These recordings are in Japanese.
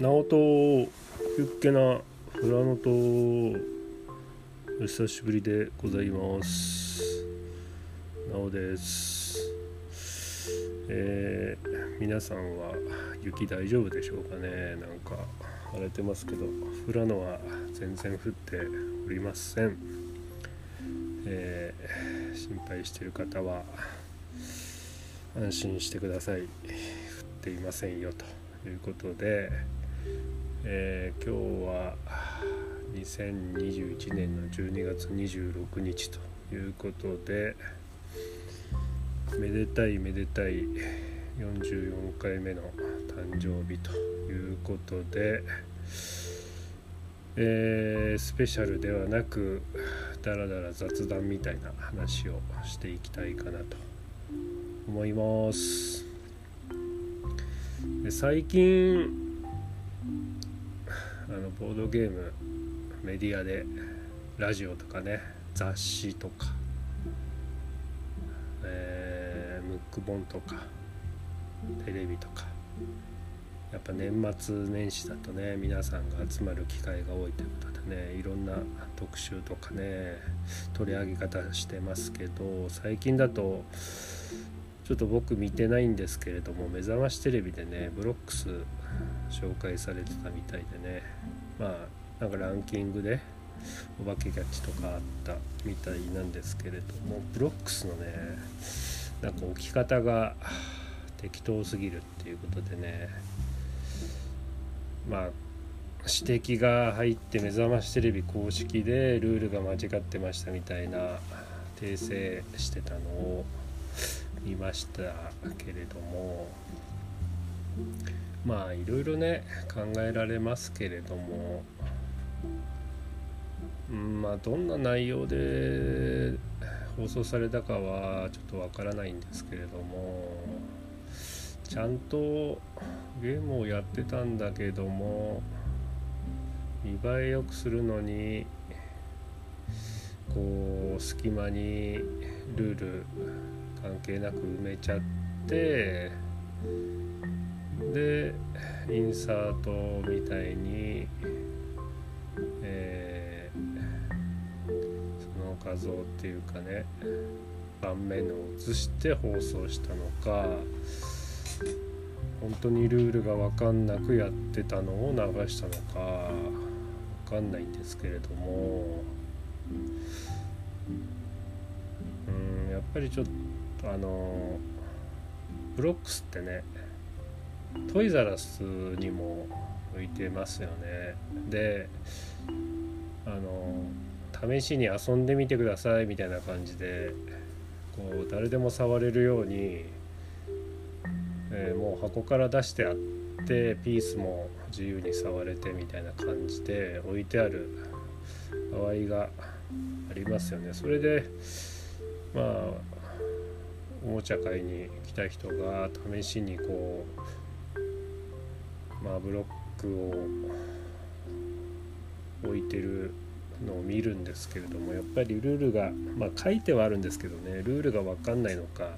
直人ゆっけな富良野とお久しぶりでございます。直です。えー、皆さんは雪大丈夫でしょうかね。なんか荒れてますけど富良野は全然降っておりません。えー、心配してる方は安心してください。降っていませんよということで、えー、今日は2021年の12月26日ということでめでたいめでたい44回目の誕生日ということで、えー、スペシャルではなくだらだら雑談みたいな話をしていきたいかなと思います。で最近あのボードゲームメディアでラジオとかね雑誌とか、えー、ムック本とかテレビとかやっぱ年末年始だとね皆さんが集まる機会が多いということでねいろんな特集とかね取り上げ方してますけど最近だとちょっと僕見てないんですけれども目覚ましテレビでねブロックス紹介されてたみたいでね。まあなんかランキングでお化けキャッチとかあったみたいなんですけれどもブロックスのねなんか置き方が適当すぎるっていうことでねまあ指摘が入って目覚ましテレビ公式でルールが間違ってましたみたいな訂正してたのを見ましたけれどもまあいろいろね考えられますけれども、うん、まあどんな内容で放送されたかはちょっとわからないんですけれども。ちゃんとゲームをやってたんだけども見栄え良くするのにこう隙間にルール関係なく埋めちゃってでインサートみたいに、えー、その画像っていうかね盤面を映して放送したのか本当にルールが分かんなくやってたのを流したのか分かんないんですけれどもうんやっぱりちょっとあのブロックスってねトイザラスにも浮いてますよねであの試しに遊んでみてくださいみたいな感じでこう誰でも触れるようにえー、もう箱から出してあってピースも自由に触れてみたいな感じで置いてある場合がありますよね。それでまあおもちゃ買いに来た人が試しにこうブロックを置いてるのを見るんですけれどもやっぱりルールがまあ書いてはあるんですけどねルールが分かんないのか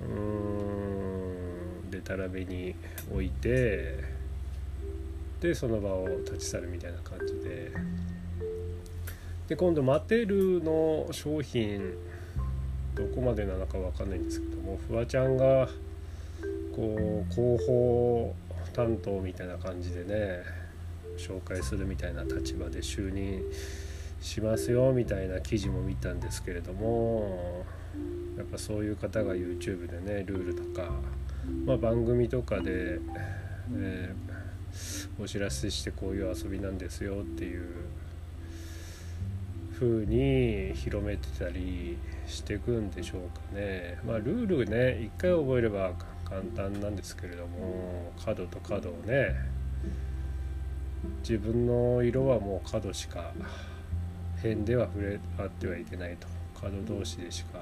うーんでたらめに置いてでその場を立ち去るみたいな感じで。で今度マテルの商品どこまでなのか分かんないんですけどもフワちゃんがこう広報担当みたいな感じでね紹介するみたいな立場で就任しますよみたいな記事も見たんですけれどもやっぱそういう方が YouTube でねルールとか、まあ、番組とかで、えー、お知らせしてこういう遊びなんですよっていう風に広めてたりしていくんでしょうかね。まあ、ルールね一回覚えれば簡単なんですけれども角と角をね自分の色はもう角しか辺では触れ合ってはいけないと。角同士でしか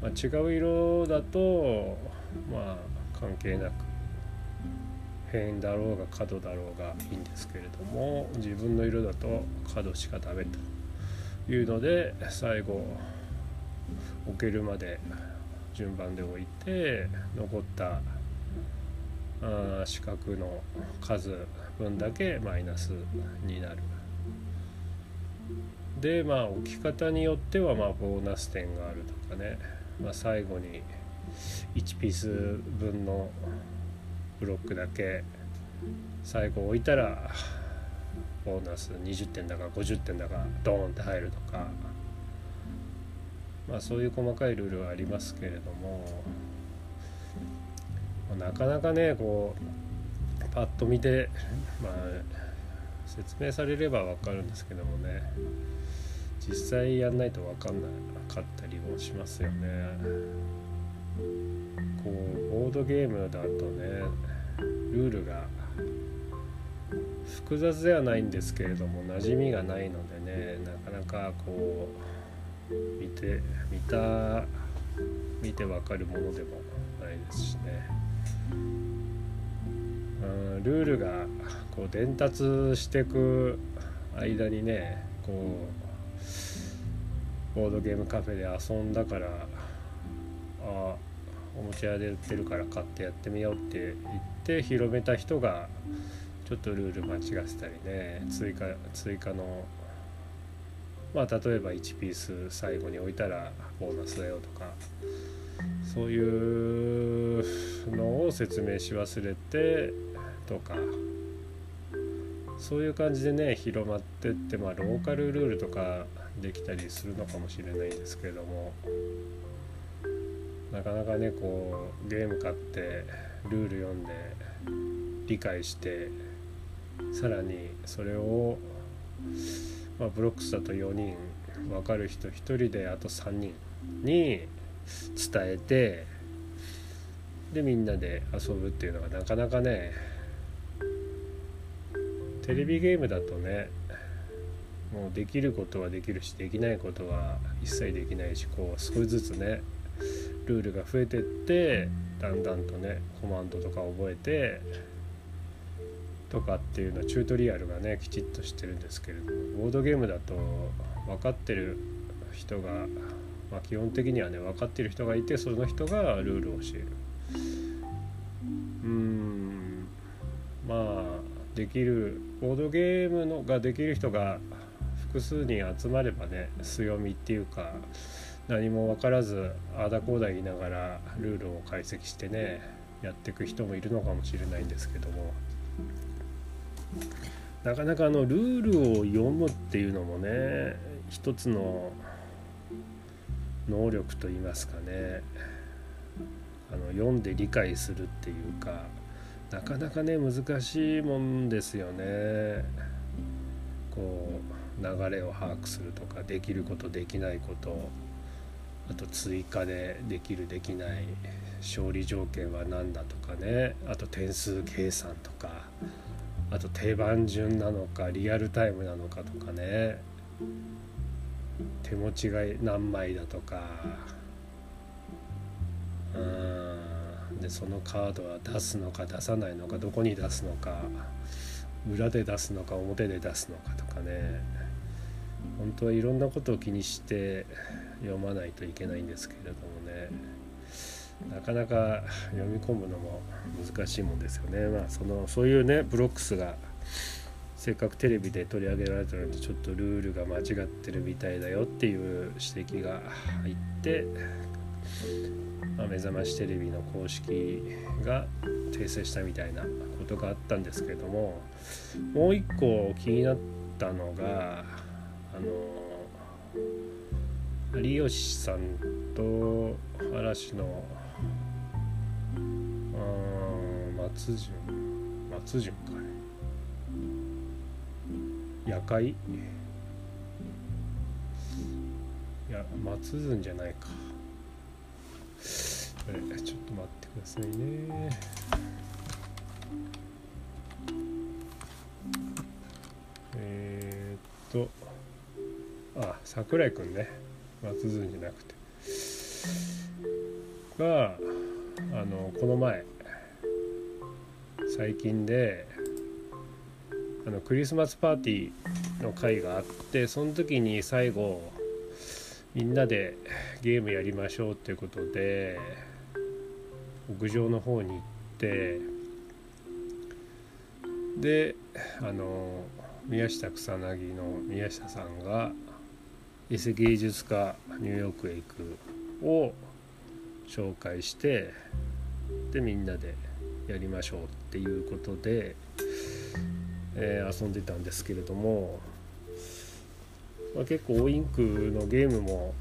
まあ、違う色だとまあ関係なく辺だろうが角だろうがいいんですけれども自分の色だと角しかダメというので最後置けるまで順番で置いて残ったあ四角の数分だけマイナスになる。でまあ置き方によってはまあボーナス点があるとかね、まあ、最後に1ピース分のブロックだけ最後置いたらボーナス20点だか50点だかドーンって入るとかまあそういう細かいルールはありますけれどもなかなかねこうパッと見てまあ説明されれば分かるんですけどもね実際やんないと分かんなかったりもしますよね。こうボードゲームだとねルールが複雑ではないんですけれども馴染みがないのでねなかなかこう見て見た見てわかるものでもないですしね。うんルールがこう伝達していく間にねこうボードゲームカフェで遊んだからあおもちゃ屋で売ってるから買ってやってみようって言って広めた人がちょっとルール間違ってたりね追加追加のまあ例えば1ピース最後に置いたらボーナスだよとかそういうのを説明し忘れてとかそういう感じでね広まってってまあローカルルールとかできたりするのかもしれないですけどもなかなかねこうゲーム買ってルール読んで理解してさらにそれを、まあ、ブロックスだと4人分かる人1人であと3人に伝えてでみんなで遊ぶっていうのがなかなかねテレビゲームだとねもうできることはできるしできないことは一切できないしこう少しずつねルールが増えてってだんだんとねコマンドとか覚えてとかっていうのはチュートリアルがねきちっとしてるんですけれどもボードゲームだと分かってる人が、まあ、基本的にはね分かってる人がいてその人がルールを教える。うん。まあできるボードゲームのができる人が複数人集まればね強みっていうか何も分からずあだこうだ言いながらルールを解析してねやっていく人もいるのかもしれないんですけども。なかなかあのルールを読むっていうのもね一つの能力といいますかね。あの読んで理解するっていうかなかなかね難しいもんですよね。こう流れを把握するとかできることできないこと。あと追加でできるできない。勝利条件は何だとかね。あと点数計算とか。あと定番順なのかリアルタイムなのかとかね。手持ちが何枚だとか。うんでそのカードは出すのか出さないのかどこに出すのか裏で出すのか表で出すのかとかね。本当はいろんなことを気にして読まないといけないんですけれどもね。なかなか読み込むのも難しいもんですよね。まあ、そのそういうねブロックスがせっかくテレビで取り上げられたのにちょっとルールが間違ってるみたいだよっていう指摘が入って、まあ、目覚ましテレビの公式が訂正したみたいなことがあったんですけどももう一個気になったのがあの有吉さんと嵐の松潤。松潤か。夜会？いや松潤じゃないか。ちょっと待ってくださいね。えー、っと。あ桜井くんね。松潤じゃなくて。があのこの前。最近であのクリスマスパーティーの会があってその時に最後みんなでゲームやりましょうっていうことで屋上の方に行ってであの宮下草薙の宮下さんがエセ芸術家ニューヨークへ行くを紹介してでみんなでやりましょうっていうことで、えー、遊んでたんですけれども、まあ、結構オインクのゲームも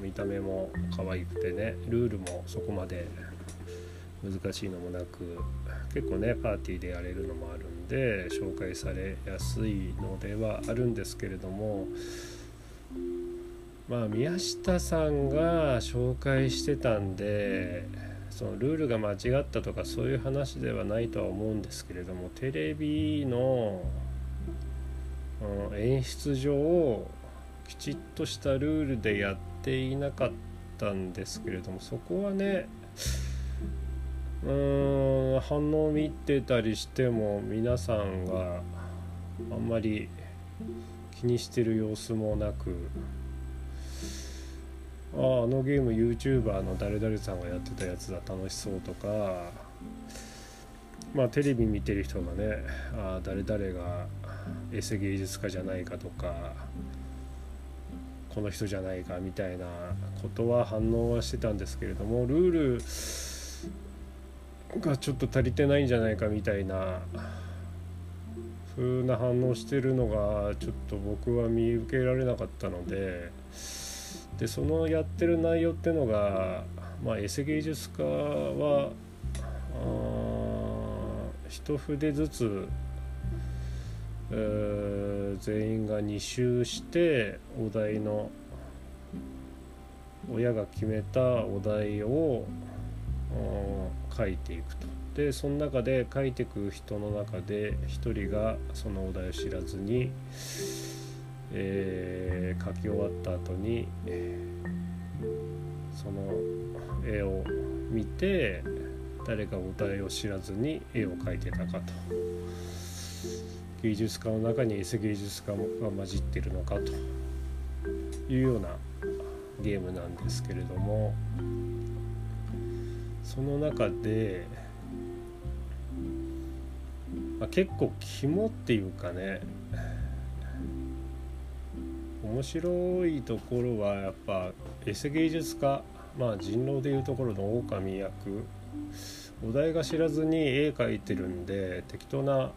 見た目も可愛くてねルールもそこまで難しいのもなく結構ねパーティーでやれるのもあるんで紹介されやすいのではあるんですけれどもまあ宮下さんが紹介してたんでそのルールが間違ったとかそういう話ではないとは思うんですけれどもテレビの、うん、演出上きちっとしたルールでやっていなかったんですけれどもそこはねうーん反応を見てたりしても皆さんがあんまり気にしてる様子もなくあああのゲーム YouTuber の誰々さんがやってたやつだ楽しそうとか。まあテレビ見てる人がねああ誰々がエセ芸術家じゃないかとかこの人じゃないかみたいなことは反応はしてたんですけれどもルールがちょっと足りてないんじゃないかみたいな風な反応してるのがちょっと僕は見受けられなかったのででそのやってる内容っていうのが、まあ、エセ芸術家は一筆ずつ、え、全員が2周してお題の親が決めたお題を書いていくと。でその中で書いていく人の中で1人がそのお題を知らずに、えー、書き終わった後に、その絵を見て誰がお題を知らずに絵を描いてたかと。芸術家の中にエセ芸術家が混じってるのかと。いうようなゲームなんですけれども。その中で、まあ、結構肝っていうかね面白いところはやっぱエセ芸術家まあ人狼でいうところの狼役お題が知らずに絵描いてるんで適当な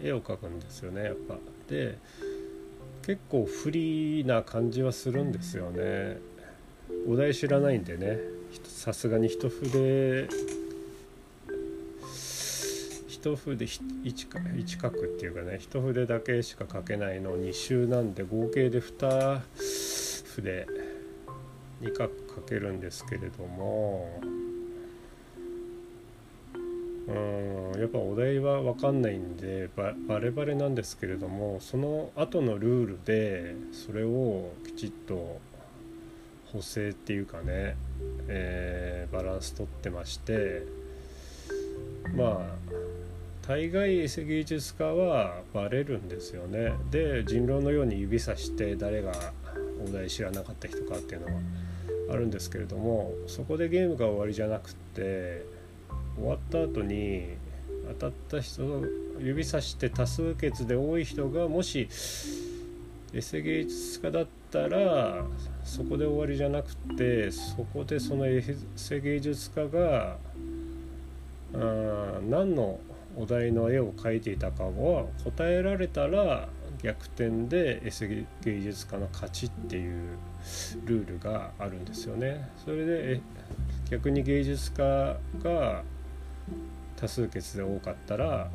絵を描くんですよねやっぱ。で結構不利な感じはするんですよね。お題知らないんでねさすがに一筆一筆一一画っていうかね一筆だけしか書けないの2周なんで合計で2筆2画書けるんですけれどもうんやっぱお題は分かんないんでバレバレなんですけれどもその後のルールでそれをきちっと補正っていうかね、えー、バランスとってましてまあ大概芸術家はバレるんですよね。で人狼のように指さして誰がお題知らなかった人かっていうのはあるんですけれどもそこでゲームが終わりじゃなくって終わった後に当たった人の指さして多数決で多い人がもしエセ芸術家だったらそこで終わりじゃなくてそこでそのエセ芸術家があ何のお題の絵を描いていたかは答えられたら逆転でエセ芸術家の勝ちっていうルールがあるんですよね。それで逆に芸術家が多数決で多かったら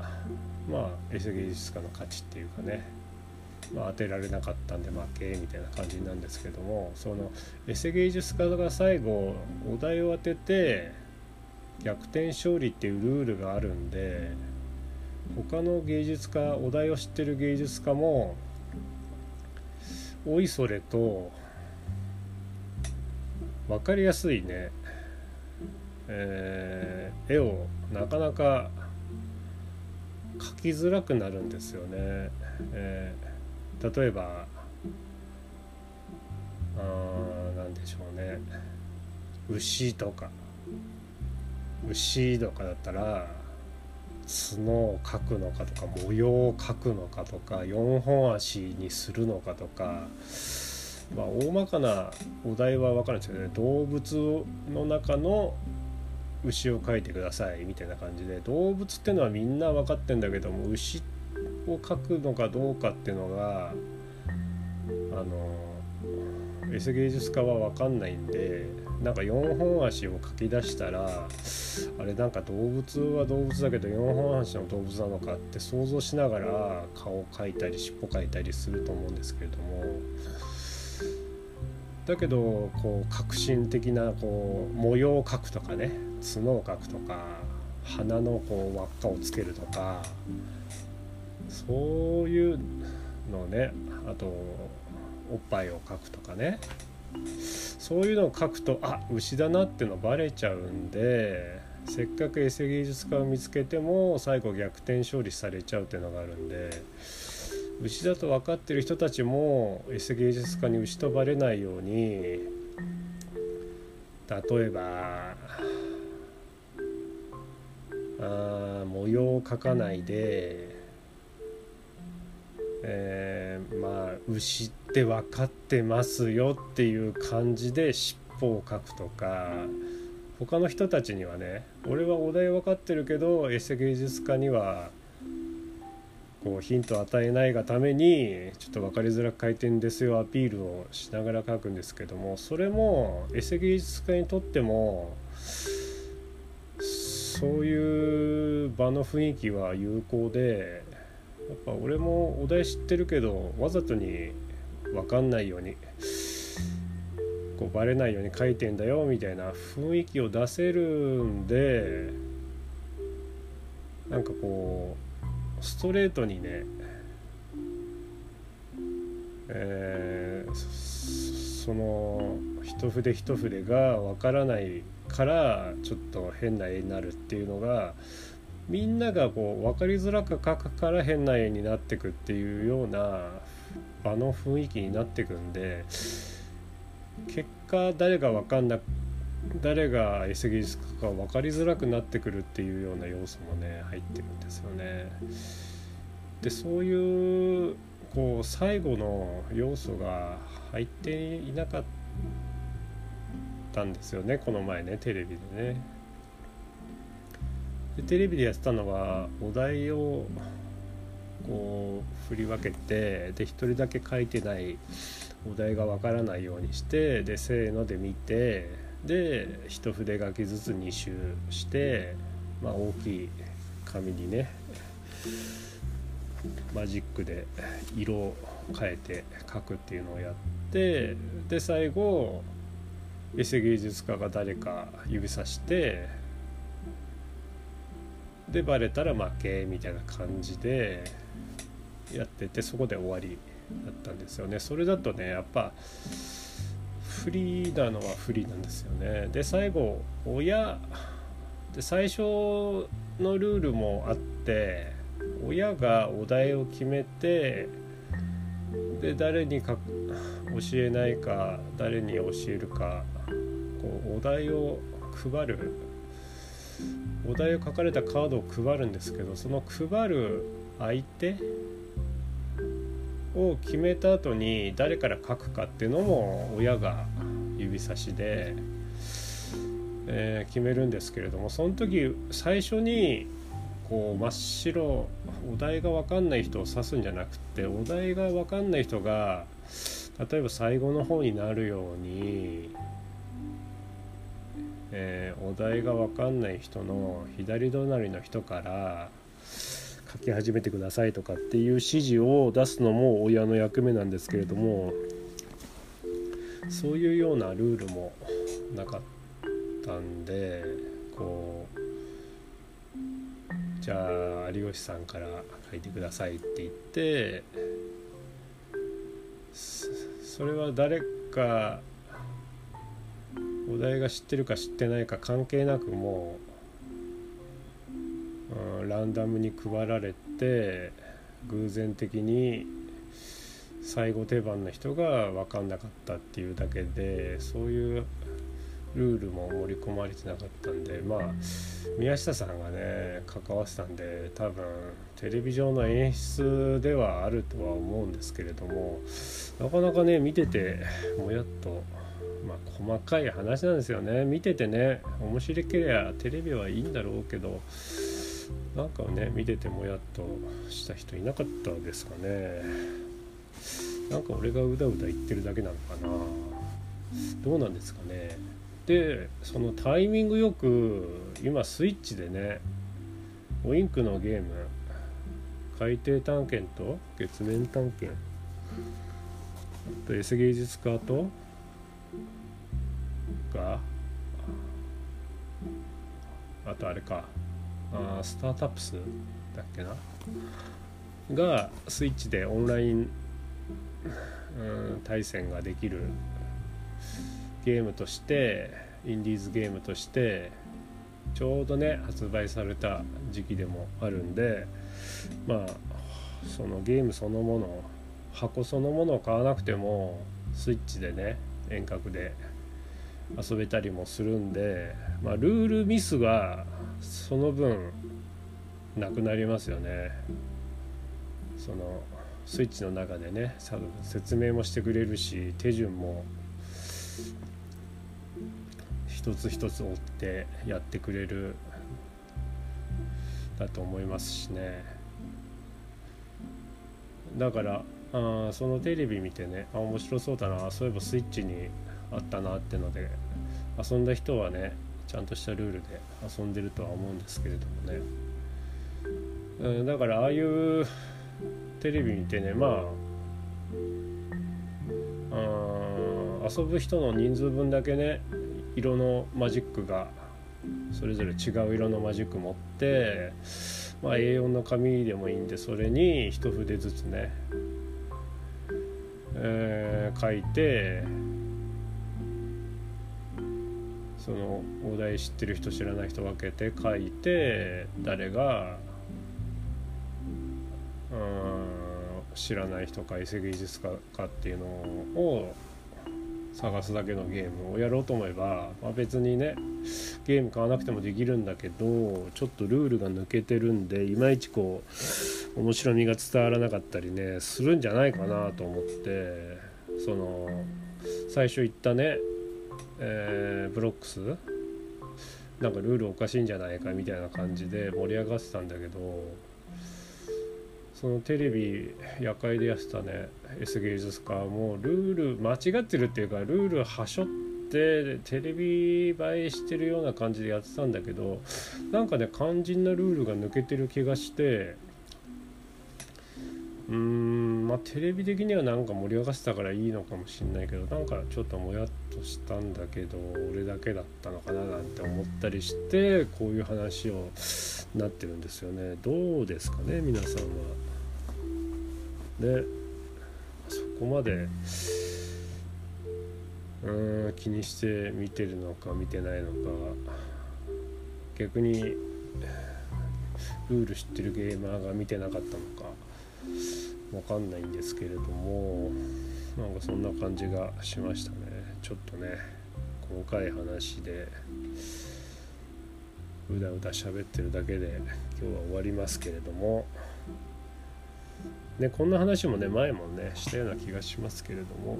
まあエセ芸術家の勝ちっていうかねまあ、当てられなかったんで負けみたいな感じなんですけどもそのエセ芸術家が最後お題を当てて逆転勝利っていうルールがあるんで他の芸術家お題を知ってる芸術家もおいそれと分かりやすいね、えー、絵をなかなか描きづらくなるんですよね。えー例えばあ何でしょうね。牛とか。牛とかだったら角を描くのかとか模様を描くのかとか4本足にするのかとか。まあ、大まかなお題は分かるんですけどね動物の中の牛を描いてくださいみたいな感じで動物ってのはみんな分かってんだけども牛を描くのかどうかっていうのがあのエセ芸術家は分かんないんでなんか4本足を描き出したらあれなんか動物は動物だけど4本足の動物なのかって想像しながら顔を描いたり尻尾描いたりすると思うんですけれども。だけどこう革新的なこう模様を描くとかね角を描くとか鼻のこう輪っかをつけるとかそういうのね。あとおっぱいを描くとかね。そういうのを描くとあ牛だなってのバレちゃうんでせっかくエセ芸術家を見つけても最後逆転勝利されちゃうっていうのがあるんで牛だと分かってる人たちもエセ芸術家に牛とバレないように例えばあ模様を描かないで、えー、まあ牛って分かってますよっていう感じで尻尾を描くとか他の人たちにはね俺はお題分かってるけどエセ芸術家にはこうヒントを与えないがためにちょっと分かりづらく回転ですよアピールをしながら書くんですけどもそれもエセ芸術家にとってもそういう場の雰囲気は有効でやっぱ俺もお題知ってるけどわざとに分かんないようにこうバレないように書いてんだよみたいな雰囲気を出せるんでなんかこうストレートにねえー、その一筆一筆が分からないからちょっと変な絵になるっていうのがみんながこう分かりづらく描くから変な絵になってくっていうような場の雰囲気になってくんで結果誰が分かんな誰がエセ芸術家か分かりづらくなってくるっていうような要素もね入ってるんですよね。でそういうこう最後の要素が入っていなかったんですよねこの前ねテレビでね。でテレビでやってたのはお題をこう振り分けてで1人だけ書いてないお題がわからないようにしてでせーので見てで一筆書きずつ2周して、まあ、大きい紙にねマジックで色を変えて書くっていうのをやってで最後エセ芸術家が誰か指さしてでバレたら負けみたいな感じでやっててそこで終わりだったんですよね。それだとねやっぱ不利なのは不利なんですよね。で最後親で最初のルールもあって親がお題を決めてで誰にか教えないか誰に教えるかこうお題を配るお題を書かれたカードを配るんですけどその配る相手を決めた後に誰から書くかっていうのも親が指差しで、えー、決めるんですけれどもその時最初にこう真っ白お題が分かんない人を指すんじゃなくてお題が分かんない人が例えば最後の方になるように、えー、お題が分かんない人の左隣の人から書き始めてくださいとかっていう指示を出すのも親の役目なんですけれどもそういうようなルールもなかったんでこうじゃあ有吉さんから書いてくださいって言ってそれは誰かお題が知ってるか知ってないか関係なくもうランダムに配られて偶然的に最後手番の人が分かんなかったっていうだけでそういうルールも盛り込まれてなかったんでまあ宮下さんがね関わってたんで多分テレビ上の演出ではあるとは思うんですけれどもなかなかね見ててもやっとまあ細かい話なんですよね。見ててね面白ければテレビはいいんだろうけどなんかね見ててもやっとした人いなかったですかね。なんか俺がうだうだ言ってるだけなのかな。どうなんですかね。でそのタイミングよく今スイッチでねウインクのゲーム海底探検と月面探検と S 芸術家とがあとあれか。あスタートアップスだっけな。がスイッチでオンライン、うん、対戦ができるゲームとしてインディーズゲームとしてちょうどね発売された時期でもあるんでまあそのゲームそのもの箱そのものを買わなくてもスイッチでね遠隔で遊べたりもするんで、まあ、ルールミスがその分なくなりますよね。そのスイッチの中でね説明もしてくれるし手順も一つ一つ追ってやってくれるだと思いますしねだからあそのテレビ見てねあ面白そうだなそういえばスイッチにあったなってので遊んだ人はねちゃんとしたルールで遊んでるとは思うんですけれどもね、うん、だからああいうテレビ見てねまあ遊ぶ人の人数分だけね色のマジックがそれぞれ違う色のマジック持って、まあ、A4 の紙でもいいんでそれに一筆ずつね、えー、書いてそのお題知ってる人知らない人分けて書いて誰がうん知らない人か遺跡技術家かっていうのを探すだけのゲームをやろうと思えば、まあ、別にねゲーム買わなくてもできるんだけどちょっとルールが抜けてるんでいまいちこう面白みが伝わらなかったりねするんじゃないかなと思ってその最初言ったね、えー、ブロックス？なんかルールおかしいんじゃないかみたいな感じで盛り上がってたんだけどそのテレビ夜会でやってたね S 芸術家もルール間違ってるっていうかルールはしょってテレビ映えしてるような感じでやってたんだけどなんかね肝心なルールが抜けてる気がしてうーんまあテレビ的にはなんか盛り上がってたからいいのかもしんないけどなんかちょっともやっとしたんだけど俺だけだったのかななんて思ったりしてこういう話をなってるんですよねどうですかね皆さんは。でそこまでうん気にして見てるのか見てないのか逆にルール知ってるゲーマーが見てなかったのかわかんないんですけれどもなんかそんな感じがしましたね。ちょっとね細かい話でうだうだ喋ってるだけで今日は終わりますけれども。ね、こんな話もね前もねしたような気がしますけれども。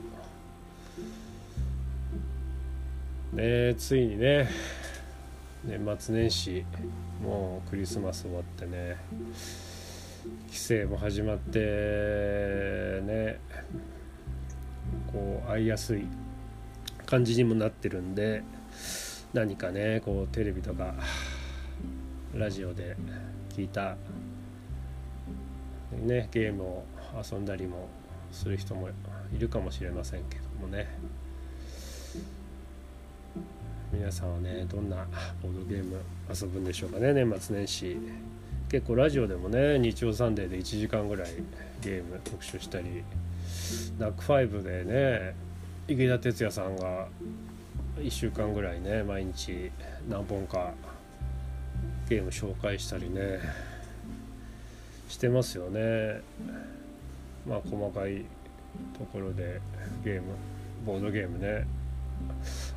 ねついにね年末年始もうクリスマス終わってね。帰省も始まってねこう会いやすい感じにもなってるんで何かねこうテレビとかラジオで聞いたねゲームを遊んだりもする人もいるかもしれませんけどもね。皆さんはねどんなボードゲーム遊ぶんでしょうかね年末年始。結構ラジオでもね日曜サンデーで1時間ぐらいゲーム特集したりナックファイブでね池田哲也さんが1週間ぐらいね毎日何本かゲーム紹介したりねしてますよね。まあ細かいところでゲームボードゲームね。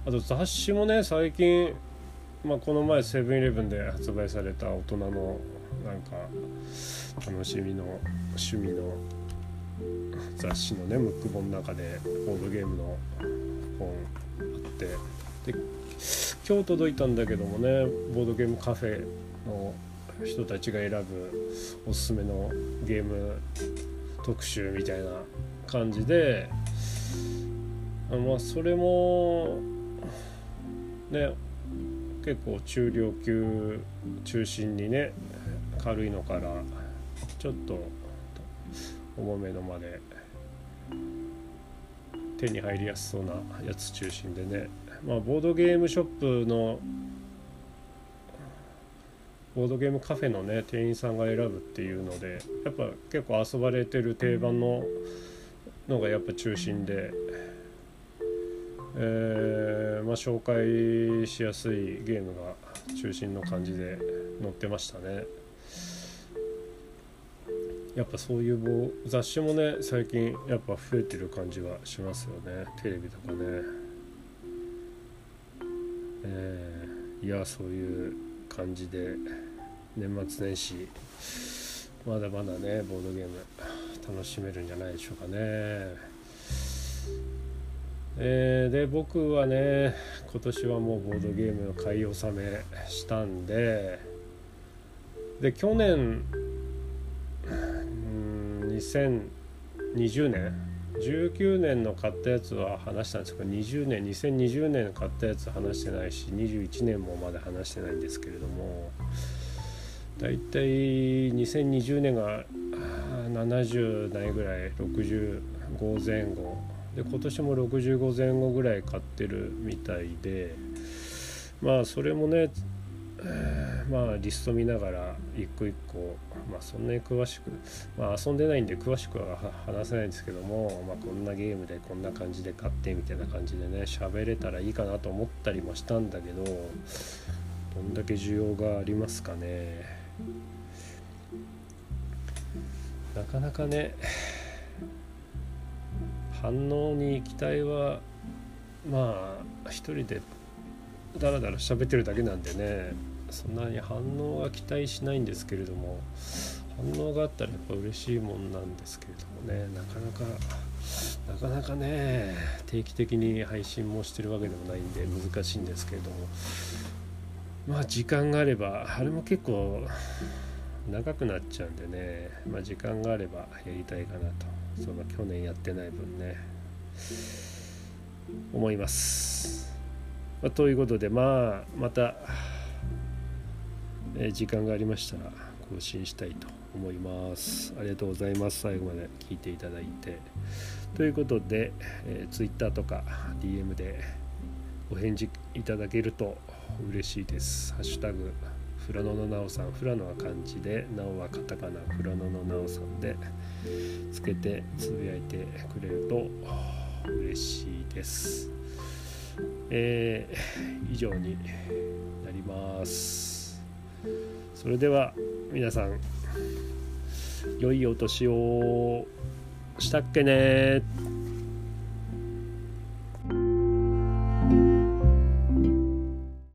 あと雑誌もね最近、まあ、この前セブンイレブンで発売された大人のなんか楽しみの趣味の 雑誌のねムック本の中でボードゲームの本あってで今日届いたんだけどもねボードゲームカフェの人たちが選ぶおすすめのゲーム特集みたいな感じでまあそれもね結構中量級中心にね軽いのからちょっと重めのまで手に入りやすそうなやつ中心でね。まあボードゲームショップのボードゲームカフェのね店員さんが選ぶっていうのでやっぱ結構遊ばれてる定番ののがやっぱ中心で、えー、まあ、紹介しやすいゲームが中心の感じで載ってましたね。やっぱそういう雑誌もね最近やっぱ増えてる感じはしますよね。テレビとかね。えー、いやそういう感じで年末年始まだまだねボードゲーム楽しめるんじゃないでしょうかね。えー、で僕はね今年はもうボードゲームの買い納めしたんでで去年2020年？19年の買ったやつは話したんですけど20年2020年買ったやつ話してないし21年もまだ話してないんですけれどもだいたい2020年が70代ぐらい65前後。で今年も65前後ぐらい買ってるみたいでまあそれもねまあリスト見ながら一個一個まあそんなに詳しくまあ遊んでないんで詳しくは話せないんですけども、まあ、こんなゲームでこんな感じで買ってみたいな感じでね喋れたらいいかなと思ったりもしたんだけどどんだけ需要がありますかね。なかなかね反応に期待はまあ一人でダラダラ喋ってるだけなんでね。そんなに反応は期待しないんですけれども反応があったらやっぱ嬉しいもんなんですけれどもねなかなかなかなかね定期的に配信もしてるわけでもないんで難しいんですけれども。まあ時間があればあれも結構長くなっちゃうんでねまあ時間があればやりたいかなと。その去年やってない分ね。思います、ま、ということでまあまたえ時間がありましたら更新したいと思います。ありがとうございます。最後まで聞いていただいて。ということで、え、Twitter とか DM でお返事いただけると嬉しいです。ハッシュタグフラノのなおさん。フラノは漢字でなおはカタカナ。フラノのなおさんでつけてつぶやいてくれると嬉しいです。えー、以上になります。それでは皆さん良いお年を。したっけね